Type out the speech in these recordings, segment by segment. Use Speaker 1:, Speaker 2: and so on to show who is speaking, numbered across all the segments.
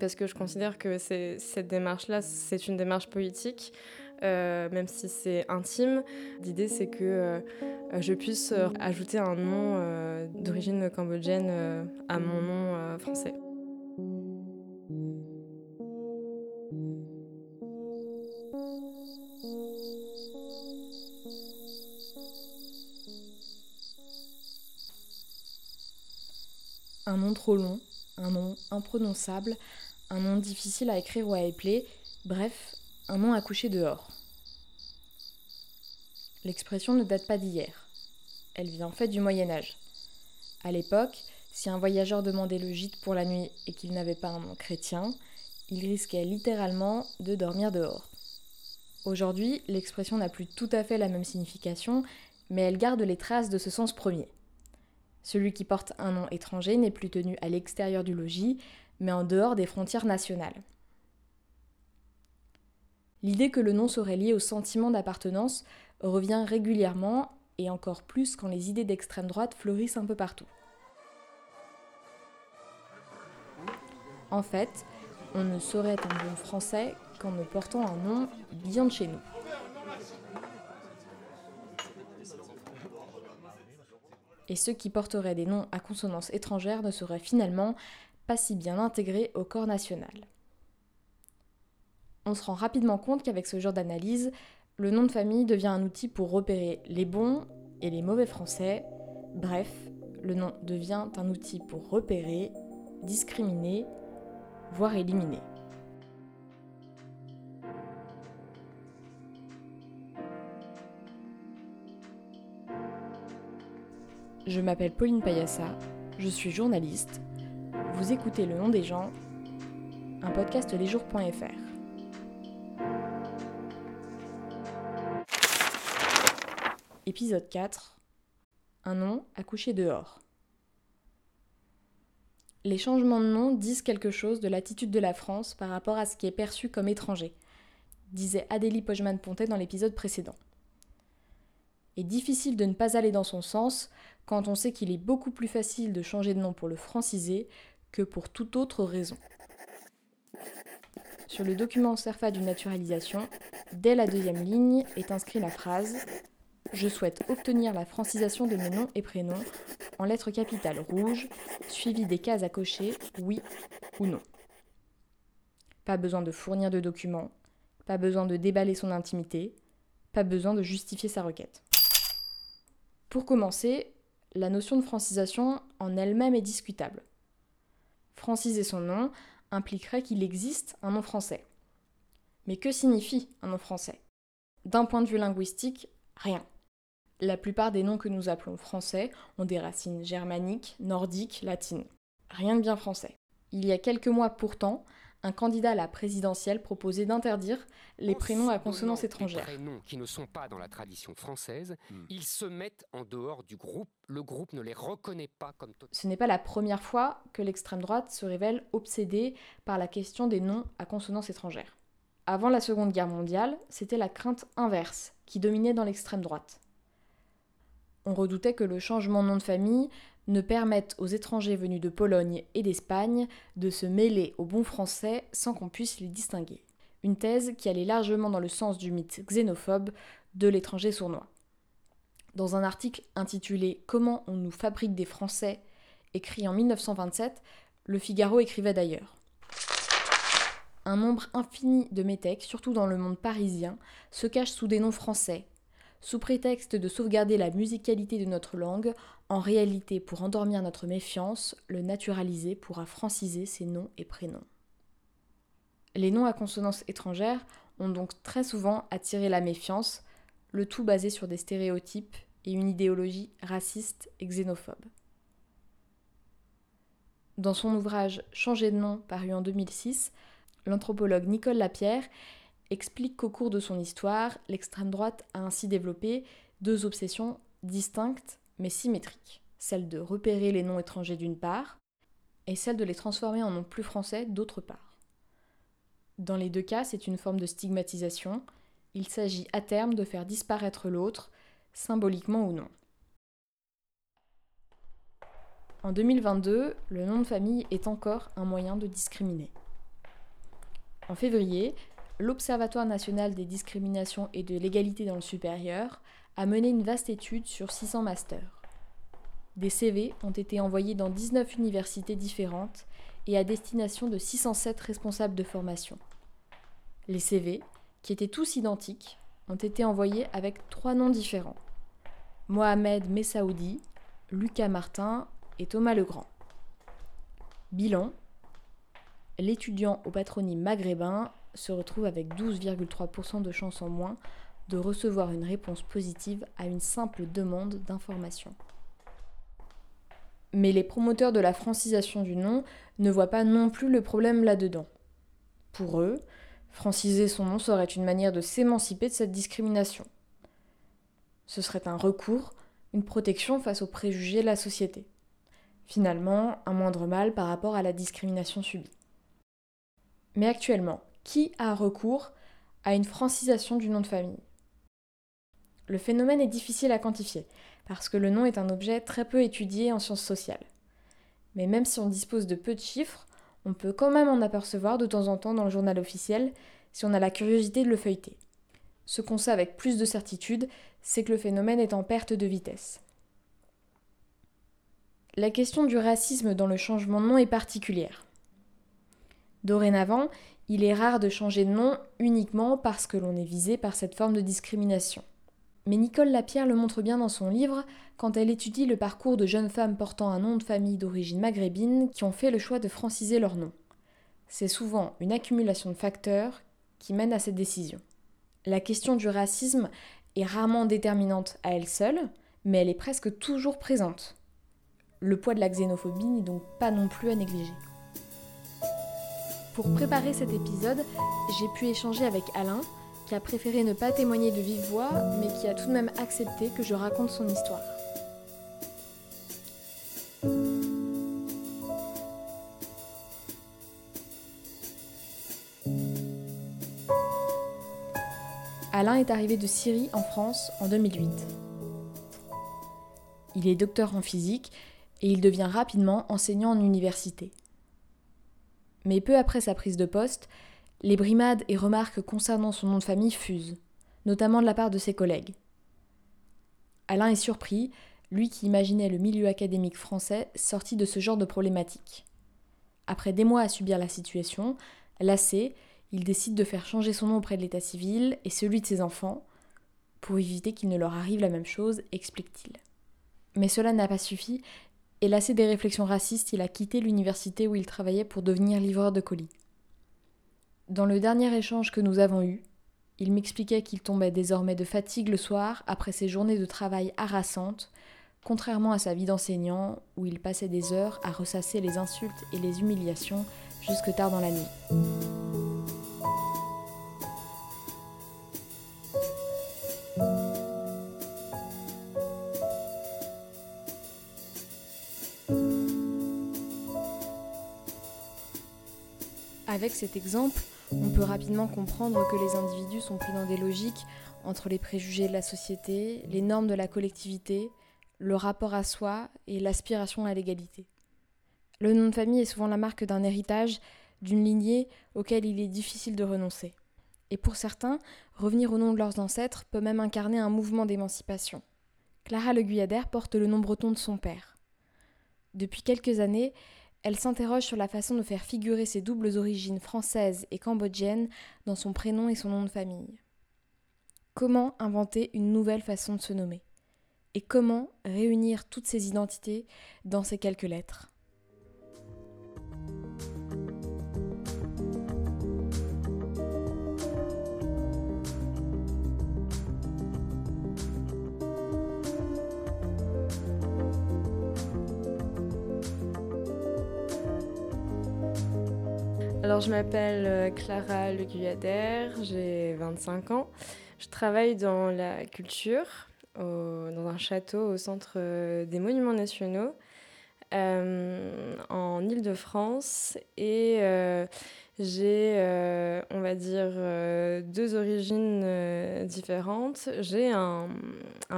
Speaker 1: Parce que je considère que cette démarche-là, c'est une démarche politique, euh, même si c'est intime. L'idée, c'est que euh, je puisse ajouter un nom euh, d'origine cambodgienne à mon nom français.
Speaker 2: Un nom trop long, un nom imprononçable, un nom difficile à écrire ou à épeler, bref, un nom à coucher dehors. L'expression ne date pas d'hier. Elle vient en fait du Moyen Âge. À l'époque, si un voyageur demandait le gîte pour la nuit et qu'il n'avait pas un nom chrétien, il risquait littéralement de dormir dehors. Aujourd'hui, l'expression n'a plus tout à fait la même signification, mais elle garde les traces de ce sens premier. Celui qui porte un nom étranger n'est plus tenu à l'extérieur du logis, mais en dehors des frontières nationales. L'idée que le nom serait lié au sentiment d'appartenance revient régulièrement et encore plus quand les idées d'extrême droite fleurissent un peu partout. En fait, on ne saurait être un bon français qu'en ne portant un nom bien de chez nous. Et ceux qui porteraient des noms à consonance étrangère ne seraient finalement pas si bien intégrés au corps national. On se rend rapidement compte qu'avec ce genre d'analyse, le nom de famille devient un outil pour repérer les bons et les mauvais français. Bref, le nom devient un outil pour repérer, discriminer, voire éliminer. Je m'appelle Pauline Payassa, je suis journaliste. Vous écoutez Le nom des gens, un podcast lesjours.fr. Épisode 4 Un nom à coucher dehors. Les changements de nom disent quelque chose de l'attitude de la France par rapport à ce qui est perçu comme étranger, disait Adélie Pojman-Pontet dans l'épisode précédent. Et difficile de ne pas aller dans son sens quand on sait qu'il est beaucoup plus facile de changer de nom pour le franciser que pour toute autre raison. Sur le document CERFA d'une naturalisation, dès la deuxième ligne est inscrit la phrase Je souhaite obtenir la francisation de mes noms et prénoms en lettres capitales rouges, suivies des cases à cocher oui ou non. Pas besoin de fournir de documents, pas besoin de déballer son intimité, pas besoin de justifier sa requête. Pour commencer, la notion de francisation en elle-même est discutable. Franciser son nom impliquerait qu'il existe un nom français. Mais que signifie un nom français? D'un point de vue linguistique, rien. La plupart des noms que nous appelons français ont des racines germaniques, nordiques, latines. Rien de bien français. Il y a quelques mois pourtant, un candidat à la présidentielle proposait d'interdire les prénoms à consonance étrangère.
Speaker 3: Les prénoms qui ne sont pas dans la tradition française, hmm. ils se mettent en dehors du groupe. Le groupe ne les reconnaît pas comme
Speaker 2: Ce n'est pas la première fois que l'extrême droite se révèle obsédée par la question des noms à consonance étrangère. Avant la Seconde Guerre mondiale, c'était la crainte inverse qui dominait dans l'extrême droite. On redoutait que le changement de nom de famille ne permettent aux étrangers venus de Pologne et d'Espagne de se mêler aux bons français sans qu'on puisse les distinguer. Une thèse qui allait largement dans le sens du mythe xénophobe de l'étranger sournois. Dans un article intitulé Comment on nous fabrique des Français, écrit en 1927, Le Figaro écrivait d'ailleurs. Un nombre infini de métèques, surtout dans le monde parisien, se cachent sous des noms français, sous prétexte de sauvegarder la musicalité de notre langue, en réalité pour endormir notre méfiance, le naturaliser pourra franciser ses noms et prénoms. Les noms à consonance étrangère ont donc très souvent attiré la méfiance, le tout basé sur des stéréotypes et une idéologie raciste et xénophobe. Dans son ouvrage Changer de nom, paru en 2006, l'anthropologue Nicole Lapierre explique qu'au cours de son histoire, l'extrême droite a ainsi développé deux obsessions distinctes mais symétriques. Celle de repérer les noms étrangers d'une part, et celle de les transformer en noms plus français d'autre part. Dans les deux cas, c'est une forme de stigmatisation, Il s'agit à terme de faire disparaître l'autre, symboliquement ou non. En 2022, le nom de famille est encore un moyen de discriminer. En février, l'Observatoire national des discriminations et de l'égalité dans le supérieur a mené une vaste étude sur 600 masters. Des CV ont été envoyés dans 19 universités différentes et à destination de 607 responsables de formation. Les CV, qui étaient tous identiques, ont été envoyés avec trois noms différents. Mohamed Messaoudi, Lucas Martin et Thomas Legrand. Bilan L'étudiant au patronyme maghrébin se retrouve avec 12,3% de chances en moins de recevoir une réponse positive à une simple demande d'information. Mais les promoteurs de la francisation du nom ne voient pas non plus le problème là-dedans. Pour eux, franciser son nom serait une manière de s'émanciper de cette discrimination. Ce serait un recours, une protection face aux préjugés de la société. Finalement, un moindre mal par rapport à la discrimination subie. Mais actuellement, qui a recours à une francisation du nom de famille Le phénomène est difficile à quantifier, parce que le nom est un objet très peu étudié en sciences sociales. Mais même si on dispose de peu de chiffres, on peut quand même en apercevoir de temps en temps dans le journal officiel si on a la curiosité de le feuilleter. Ce qu'on sait avec plus de certitude, c'est que le phénomène est en perte de vitesse. La question du racisme dans le changement de nom est particulière. Dorénavant, il est rare de changer de nom uniquement parce que l'on est visé par cette forme de discrimination. Mais Nicole Lapierre le montre bien dans son livre quand elle étudie le parcours de jeunes femmes portant un nom de famille d'origine maghrébine qui ont fait le choix de franciser leur nom. C'est souvent une accumulation de facteurs qui mène à cette décision. La question du racisme est rarement déterminante à elle seule, mais elle est presque toujours présente. Le poids de la xénophobie n'est donc pas non plus à négliger. Pour préparer cet épisode, j'ai pu échanger avec Alain, qui a préféré ne pas témoigner de vive voix, mais qui a tout de même accepté que je raconte son histoire. Alain est arrivé de Syrie en France en 2008. Il est docteur en physique et il devient rapidement enseignant en université. Mais peu après sa prise de poste, les brimades et remarques concernant son nom de famille fusent, notamment de la part de ses collègues. Alain est surpris, lui qui imaginait le milieu académique français sorti de ce genre de problématique. Après des mois à subir la situation, lassé, il décide de faire changer son nom auprès de l'état civil et celui de ses enfants, pour éviter qu'il ne leur arrive la même chose, explique-t-il. Mais cela n'a pas suffi et lassé des réflexions racistes, il a quitté l'université où il travaillait pour devenir livreur de colis. Dans le dernier échange que nous avons eu, il m'expliquait qu'il tombait désormais de fatigue le soir après ses journées de travail harassantes, contrairement à sa vie d'enseignant où il passait des heures à ressasser les insultes et les humiliations jusque tard dans la nuit. Avec cet exemple, on peut rapidement comprendre que les individus sont pris dans des logiques entre les préjugés de la société, les normes de la collectivité, le rapport à soi et l'aspiration à l'égalité. Le nom de famille est souvent la marque d'un héritage, d'une lignée auquel il est difficile de renoncer. Et pour certains, revenir au nom de leurs ancêtres peut même incarner un mouvement d'émancipation. Clara Le Guyadère porte le nom breton de son père. Depuis quelques années, elle s'interroge sur la façon de faire figurer ses doubles origines françaises et cambodgiennes dans son prénom et son nom de famille. Comment inventer une nouvelle façon de se nommer? Et comment réunir toutes ces identités dans ces quelques lettres?
Speaker 1: Je m'appelle euh, Clara Le j'ai 25 ans. Je travaille dans la culture, dans un château au centre euh, des Monuments Nationaux, euh, en Ile-de-France. Et j'ai, on va dire, deux origines différentes. J'ai un,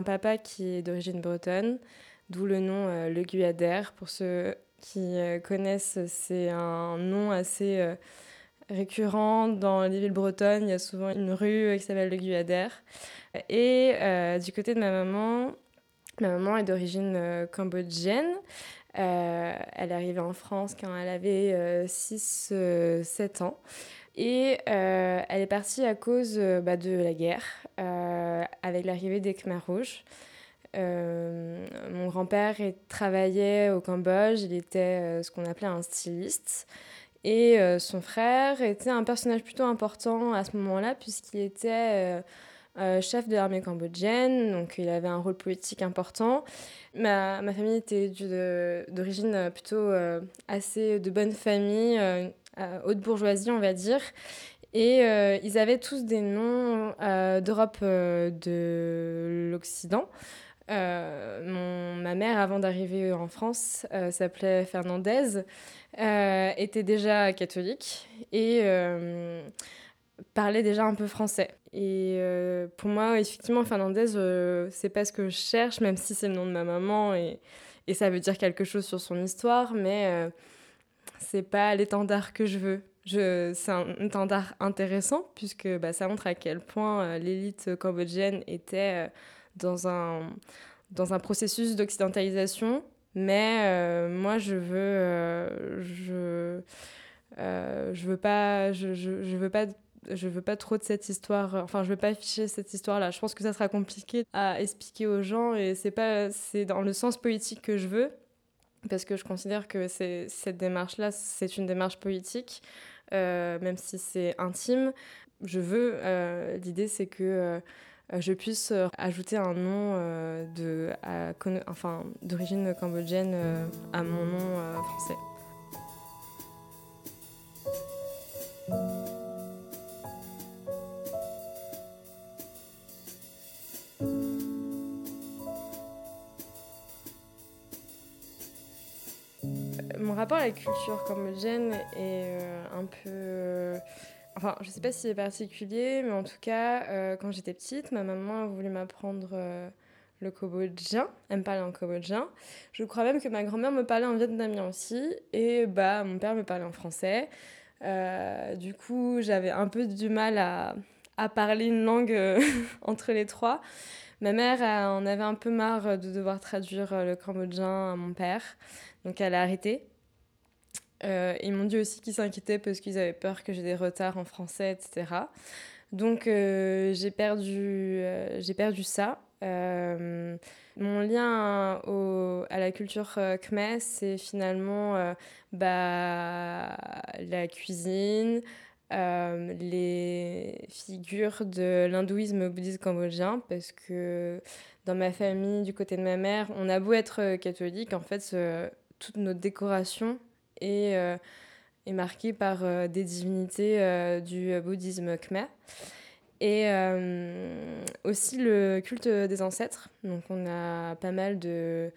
Speaker 1: papa qui est d'origine bretonne, d'où le nom Le Guyader. Pour ceux qui connaissent, c'est un nom assez récurrent dans les villes bretonnes. Il y a souvent une rue qui s'appelle le Guyader. Et euh, du côté de ma maman, ma maman est d'origine euh, cambodgienne. Euh, elle est arrivée en France quand elle avait 6-7 ans. Et elle est partie à cause bah, de la guerre, avec l'arrivée des Khmer rouges. Mon grand-père travaillait au Cambodge, il était ce qu'on appelait un styliste. Et euh, son frère était un personnage plutôt important à ce moment-là, puisqu'il était euh, euh, chef de l'armée cambodgienne, donc il avait un rôle politique important. Ma, ma famille était d'origine plutôt assez de bonne famille, haute bourgeoisie, on va dire. Et ils avaient tous des noms d'Europe de l'Occident. Mon, ma mère, avant d'arriver en France, s'appelait Fernandez. Euh, était déjà catholique et euh, parlait déjà un peu français. Et euh, pour moi, effectivement, Fernandez, c'est pas ce que je cherche, même si c'est le nom de ma maman et, et, ça veut dire quelque chose sur son histoire, mais c'est pas l'étendard que je veux. Je, c'est un étendard intéressant puisque bah, ça montre à quel point l'élite cambodgienne était dans, un, dans un processus d'occidentalisation mais euh, moi, je veux, euh, je, euh, je veux pas, je, je, veux pas, je veux pas trop de cette histoire. Enfin, je veux pas afficher cette histoire-là. Je pense que ça sera compliqué à expliquer aux gens, et c'est pas, c'est dans le sens politique que je veux, parce que je considère que cette démarche-là, c'est une démarche politique, même si c'est intime. Je veux. L'idée, c'est que je puisse euh, ajouter un nom euh, de, enfin, d'origine cambodgienne à mon nom français. Mon rapport à la culture cambodgienne est un peu Enfin, je sais pas si c'est particulier, mais en tout cas, euh, quand j'étais petite, ma maman a voulu m'apprendre euh, le cambodgien. Elle me parlait en cambodgien. Je crois même que ma grand-mère me parlait en vietnamien aussi. Et bah, mon père me parlait en français. Euh, du coup, j'avais un peu du mal à, à parler une langue entre les trois. Ma mère en avait un peu marre de devoir traduire le cambodgien à mon père. Donc, elle a arrêté. Euh, ils m'ont dit aussi qu'ils s'inquiétaient parce qu'ils avaient peur que j'ai des retards en français, etc. Donc euh, j'ai perdu, euh, perdu ça. mon lien au, à la culture khmer, c'est finalement bah, la cuisine, les figures de l'hindouisme bouddhiste cambodgien, parce que dans ma famille, du côté de ma mère, on a beau être catholique, en fait, toutes nos décorations et euh, est marqué par euh, des divinités euh, du bouddhisme khmer. Et aussi le culte des ancêtres. Donc on a pas mal de,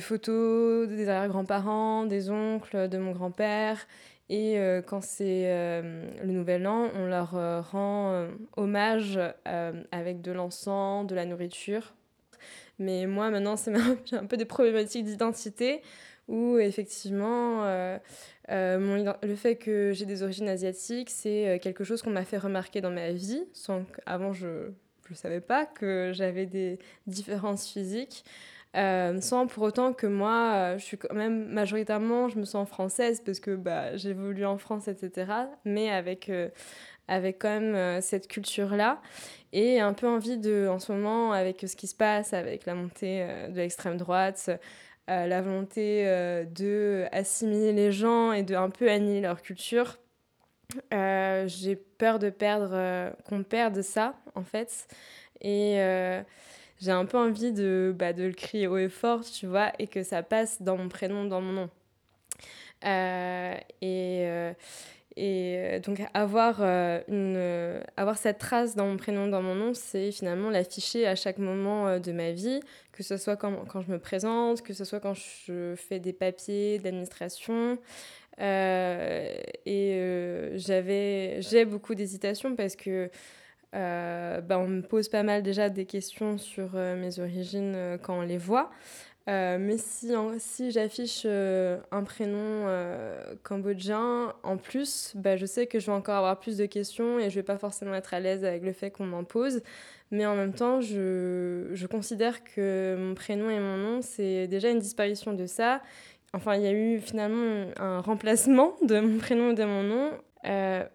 Speaker 1: photos des arrière-grands-parents, des oncles, de mon grand-père. Et quand c'est le Nouvel An, on leur rend hommage avec de l'encens, de la nourriture. Mais moi, maintenant, j'ai un peu des problématiques d'identité où effectivement, euh, euh, le fait que j'ai des origines asiatiques, c'est euh, quelque chose qu'on m'a fait remarquer dans ma vie, sans qu'avant je ne savais pas que j'avais des différences physiques. sans pour autant que moi, je suis quand même majoritairement, je me sens française parce que bah, j'ai évolué en France, etc. Mais avec, avec quand même cette culture-là et un peu envie de, en ce moment, avec ce qui se passe, avec la montée de l'extrême droite, euh, la volonté euh, de assimiler les gens et de un peu annihiler leur culture. Euh, j'ai peur de perdre, qu'on perde ça, en fait. Et j'ai un peu envie de, bah, de le crier haut et fort, tu vois, et que ça passe dans mon prénom, dans mon nom. et, et euh, donc avoir, euh, une, euh, avoir cette trace dans mon prénom, dans mon nom, c'est finalement l'afficher à chaque moment de ma vie, que ce soit quand, je me présente, que ce soit quand je fais des papiers d'administration. et j'avais, j'ai beaucoup d'hésitation parce que bah, on me pose pas mal déjà des questions sur mes origines quand on les voit. Euh, mais si, si j'affiche euh, un prénom euh, cambodgien en plus, bah, je sais que je vais encore avoir plus de questions et je vais pas forcément être à l'aise avec le fait qu'on m'en pose. Mais en même temps, je, je, considère que mon prénom et mon nom, c'est déjà une disparition de ça. Enfin, il y a eu finalement un remplacement de mon prénom et de mon nom.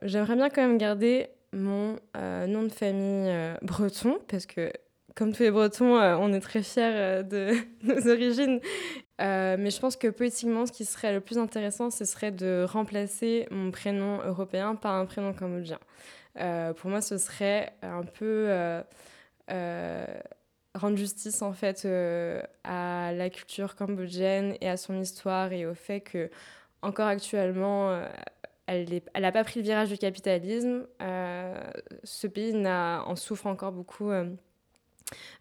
Speaker 1: J'aimerais bien quand même garder mon nom de famille breton parce que comme tous les Bretons, euh, on est très fiers euh, de nos origines. Euh, mais je pense que politiquement, ce qui serait le plus intéressant, ce serait de remplacer mon prénom européen par un prénom cambodgien. Pour moi, ce serait un peu rendre justice en fait à la culture cambodgienne et à son histoire et au fait que encore actuellement elle n'a pas pris le virage du capitalisme. ce pays en souffre encore beaucoup euh,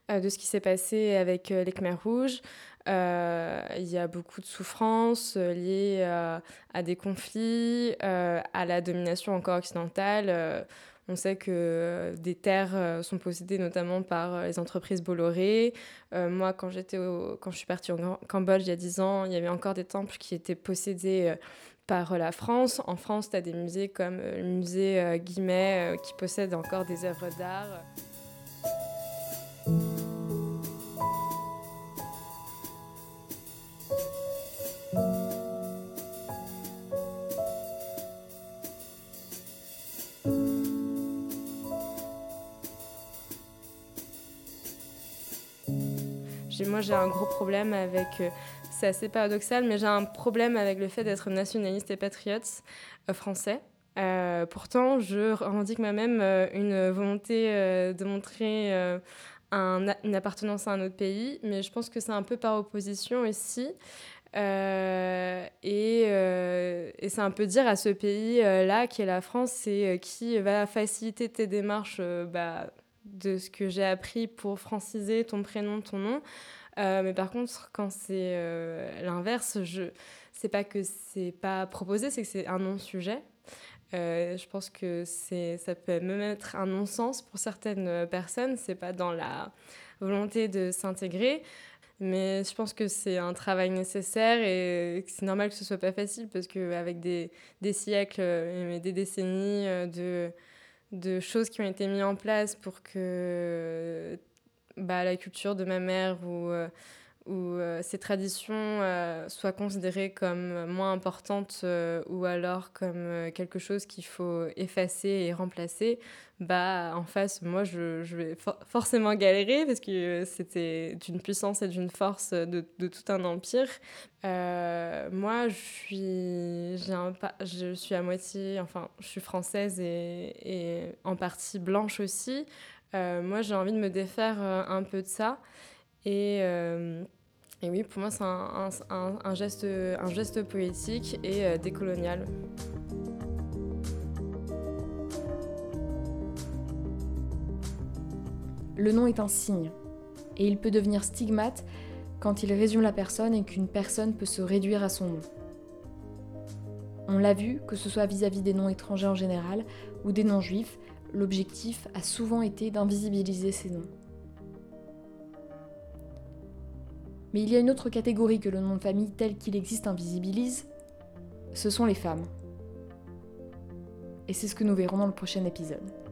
Speaker 1: de ce qui s'est passé avec euh, les Khmers rouges. Euh, il y a beaucoup de souffrances liées à des conflits, à la domination encore occidentale. On sait que des terres sont possédées notamment par les entreprises Bolloré. moi, quand, j'étais quand je suis partie au Cambodge il y a 10 ans, il y avait encore des temples qui étaient possédés par la France. En France, tu as des musées comme le musée Guimet qui possède encore des œuvres d'art. Moi, j'ai un gros problème avec. Euh, c'est assez paradoxal, mais j'ai un problème avec le fait d'être nationaliste et patriote euh, français. Euh, pourtant, je revendique moi-même une volonté de montrer une appartenance à un autre pays, mais je pense que c'est un peu par opposition aussi. et, et c'est un peu dire à ce pays-là, qui est la France, c'est qui va faciliter tes démarches bah, de ce que j'ai appris pour franciser ton prénom, ton nom. Euh, mais par contre, quand c'est euh, l'inverse, je c'est pas que c'est pas proposé, c'est que c'est un non-sujet. Euh, je pense que ça peut même être un non-sens pour certaines personnes. C'est pas dans la volonté de s'intégrer. Mais je pense que c'est un travail nécessaire et c'est normal que ce soit pas facile parce qu'avec des, des siècles et des décennies de, de choses qui ont été mises en place pour que bah, la culture de ma mère ou, euh, ou euh, ces traditions euh, soient considérées comme moins importantes ou alors comme quelque chose qu'il faut effacer et remplacer, bah, en face, moi, je, je vais forcément galérer parce que c'était d'une puissance et d'une force de, de, tout un empire. moi, je suis, un, je suis à moitié, enfin, je suis française et, et en partie blanche aussi. Euh, moi, j'ai envie de me défaire euh, un peu de ça. Et, euh, et oui, pour moi, c'est un, geste, poétique et décolonial.
Speaker 2: Le nom est un signe, et il peut devenir stigmate quand il résume la personne et qu'une personne peut se réduire à son nom. On l'a vu, que ce soit vis-à-vis -vis des noms étrangers en général ou des noms juifs, l'objectif a souvent été d'invisibiliser ces noms. Mais il y a une autre catégorie que le nom de famille tel qu'il existe invisibilise, ce sont les femmes. Et c'est ce que nous verrons dans le prochain épisode.